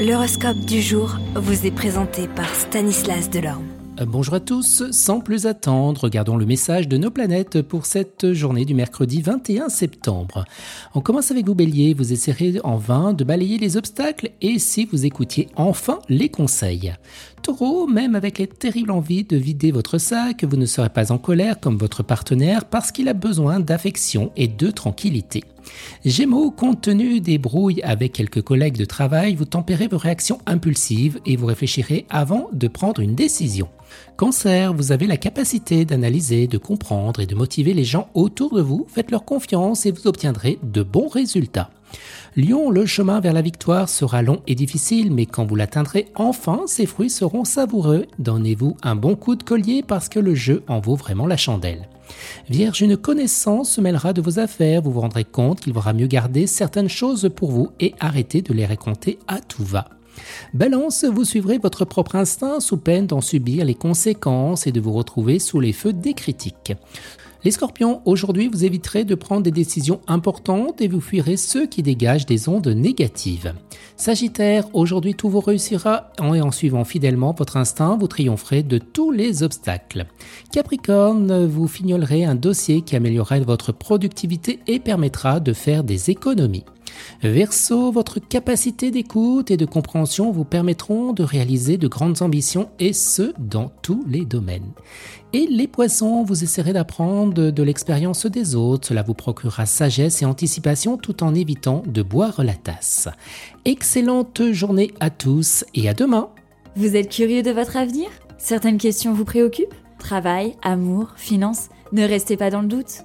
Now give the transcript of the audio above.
L'horoscope du jour vous est présenté par Stanislas Delorme. Euh, bonjour à tous, sans plus attendre, regardons le message de nos planètes pour cette journée du mercredi 21 septembre. On commence avec vous Bélier, vous essaierez en vain de balayer les obstacles et si vous écoutiez enfin les conseils. Taureau, même avec les terribles envies de vider votre sac, vous ne serez pas en colère comme votre partenaire parce qu'il a besoin d'affection et de tranquillité. Gémeaux, compte tenu des brouilles avec quelques collègues de travail, vous tempérez vos réactions impulsives et vous réfléchirez avant de prendre une décision. Cancer, vous avez la capacité d'analyser, de comprendre et de motiver les gens autour de vous, faites leur confiance et vous obtiendrez de bons résultats. Lion, le chemin vers la victoire sera long et difficile, mais quand vous l'atteindrez enfin, ses fruits seront savoureux. Donnez-vous un bon coup de collier parce que le jeu en vaut vraiment la chandelle. Vierge, une connaissance se mêlera de vos affaires, vous vous rendrez compte qu'il vaudra mieux garder certaines choses pour vous et arrêter de les raconter à tout va. Balance, vous suivrez votre propre instinct sous peine d'en subir les conséquences et de vous retrouver sous les feux des critiques. Les scorpions, aujourd'hui vous éviterez de prendre des décisions importantes et vous fuirez ceux qui dégagent des ondes négatives. Sagittaire, aujourd'hui tout vous réussira et en suivant fidèlement votre instinct, vous triompherez de tous les obstacles. Capricorne, vous fignolerez un dossier qui améliorera votre productivité et permettra de faire des économies. Verseau, votre capacité d'écoute et de compréhension vous permettront de réaliser de grandes ambitions et ce, dans tous les domaines. Et les poissons, vous essaierez d'apprendre de l'expérience des autres, cela vous procurera sagesse et anticipation tout en évitant de boire la tasse. Excellente journée à tous et à demain. Vous êtes curieux de votre avenir? Certaines questions vous préoccupent? Travail, amour, finances? Ne restez pas dans le doute